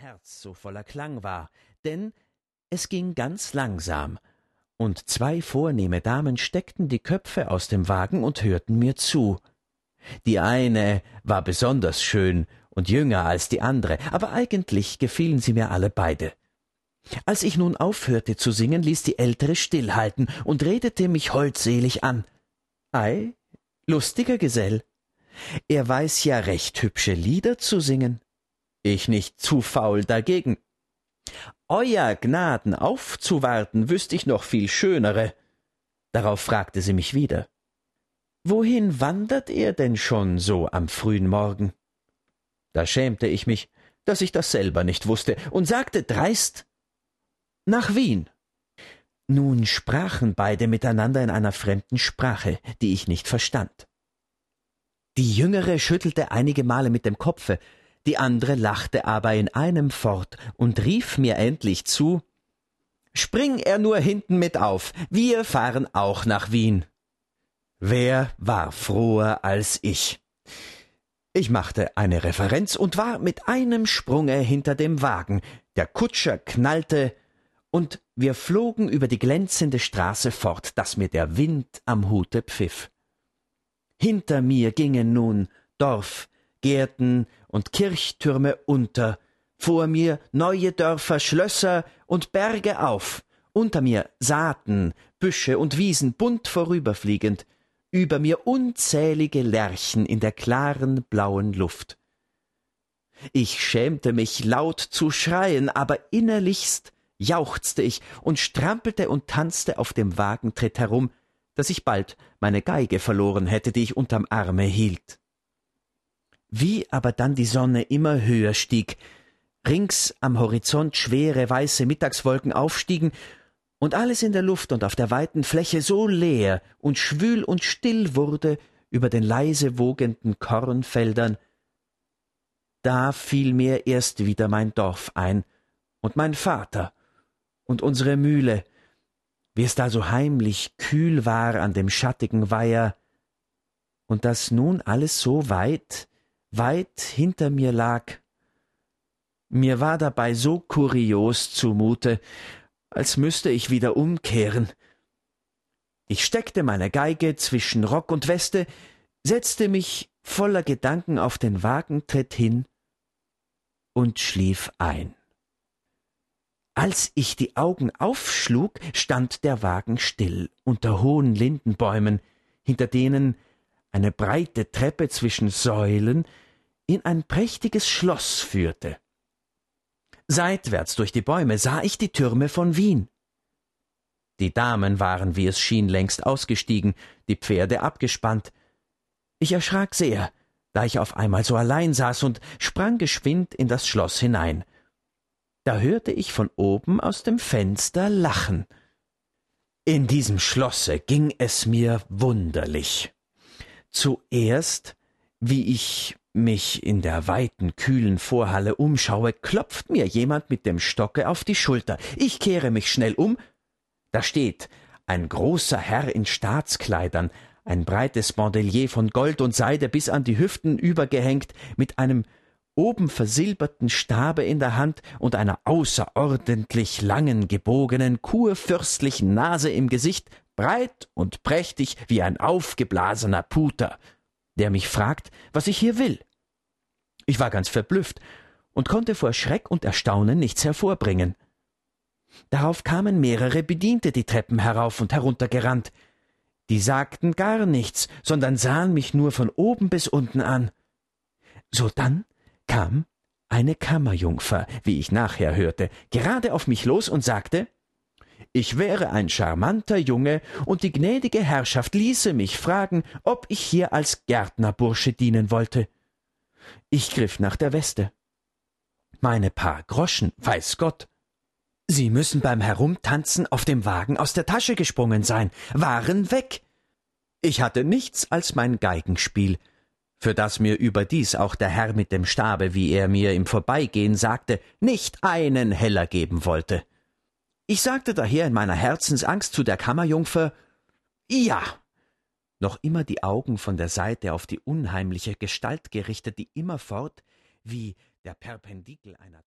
Herz so voller Klang war, denn es ging ganz langsam, und zwei vornehme Damen steckten die Köpfe aus dem Wagen und hörten mir zu. Die eine war besonders schön und jünger als die andere, aber eigentlich gefielen sie mir alle beide. Als ich nun aufhörte zu singen, ließ die ältere stillhalten und redete mich holdselig an. Ei, lustiger Gesell. Er weiß ja recht hübsche Lieder zu singen ich nicht zu faul dagegen. Euer Gnaden aufzuwarten, wüßt ich noch viel schönere. Darauf fragte sie mich wieder. Wohin wandert er denn schon so am frühen Morgen? Da schämte ich mich, dass ich das selber nicht wusste, und sagte dreist Nach Wien. Nun sprachen beide miteinander in einer fremden Sprache, die ich nicht verstand. Die Jüngere schüttelte einige Male mit dem Kopfe, die andere lachte aber in einem fort und rief mir endlich zu Spring er nur hinten mit auf, wir fahren auch nach Wien. Wer war froher als ich? Ich machte eine Referenz und war mit einem Sprunge hinter dem Wagen, der Kutscher knallte, und wir flogen über die glänzende Straße fort, dass mir der Wind am Hute pfiff. Hinter mir gingen nun Dorf, Gärten und Kirchtürme unter, vor mir neue Dörfer, Schlösser und Berge auf, unter mir Saaten, Büsche und Wiesen bunt vorüberfliegend, über mir unzählige Lerchen in der klaren blauen Luft. Ich schämte mich laut zu schreien, aber innerlichst jauchzte ich und strampelte und tanzte auf dem Wagentritt herum, dass ich bald meine Geige verloren hätte, die ich unterm Arme hielt. Wie aber dann die Sonne immer höher stieg, rings am Horizont schwere weiße Mittagswolken aufstiegen und alles in der Luft und auf der weiten Fläche so leer und schwül und still wurde über den leise wogenden Kornfeldern, da fiel mir erst wieder mein Dorf ein und mein Vater und unsere Mühle, wie es da so heimlich kühl war an dem schattigen Weiher, und dass nun alles so weit, weit hinter mir lag. Mir war dabei so kurios zumute, als müsste ich wieder umkehren. Ich steckte meine Geige zwischen Rock und Weste, setzte mich voller Gedanken auf den Wagentritt hin und schlief ein. Als ich die Augen aufschlug, stand der Wagen still unter hohen Lindenbäumen, hinter denen eine breite Treppe zwischen Säulen in ein prächtiges Schloss führte. Seitwärts durch die Bäume sah ich die Türme von Wien. Die Damen waren, wie es schien, längst ausgestiegen, die Pferde abgespannt. Ich erschrak sehr, da ich auf einmal so allein saß und sprang geschwind in das Schloss hinein. Da hörte ich von oben aus dem Fenster lachen. In diesem Schlosse ging es mir wunderlich. Zuerst, wie ich mich in der weiten, kühlen Vorhalle umschaue, klopft mir jemand mit dem Stocke auf die Schulter. Ich kehre mich schnell um. Da steht ein großer Herr in Staatskleidern, ein breites Bandelier von Gold und Seide bis an die Hüften übergehängt, mit einem oben versilberten Stabe in der Hand und einer außerordentlich langen, gebogenen, kurfürstlichen Nase im Gesicht, breit und prächtig wie ein aufgeblasener Puter, der mich fragt, was ich hier will. Ich war ganz verblüfft und konnte vor Schreck und Erstaunen nichts hervorbringen. Darauf kamen mehrere Bediente die Treppen herauf und herunter gerannt. Die sagten gar nichts, sondern sahen mich nur von oben bis unten an. Sodann kam eine Kammerjungfer, wie ich nachher hörte, gerade auf mich los und sagte ich wäre ein charmanter Junge, und die gnädige Herrschaft ließe mich fragen, ob ich hier als Gärtnerbursche dienen wollte. Ich griff nach der Weste. Meine paar Groschen, weiß Gott. Sie müssen beim Herumtanzen auf dem Wagen aus der Tasche gesprungen sein, waren weg. Ich hatte nichts als mein Geigenspiel, für das mir überdies auch der Herr mit dem Stabe, wie er mir im Vorbeigehen sagte, nicht einen Heller geben wollte. Ich sagte daher in meiner Herzensangst zu der Kammerjungfer Ja. Noch immer die Augen von der Seite auf die unheimliche Gestalt gerichtet, die immerfort wie der Perpendikel einer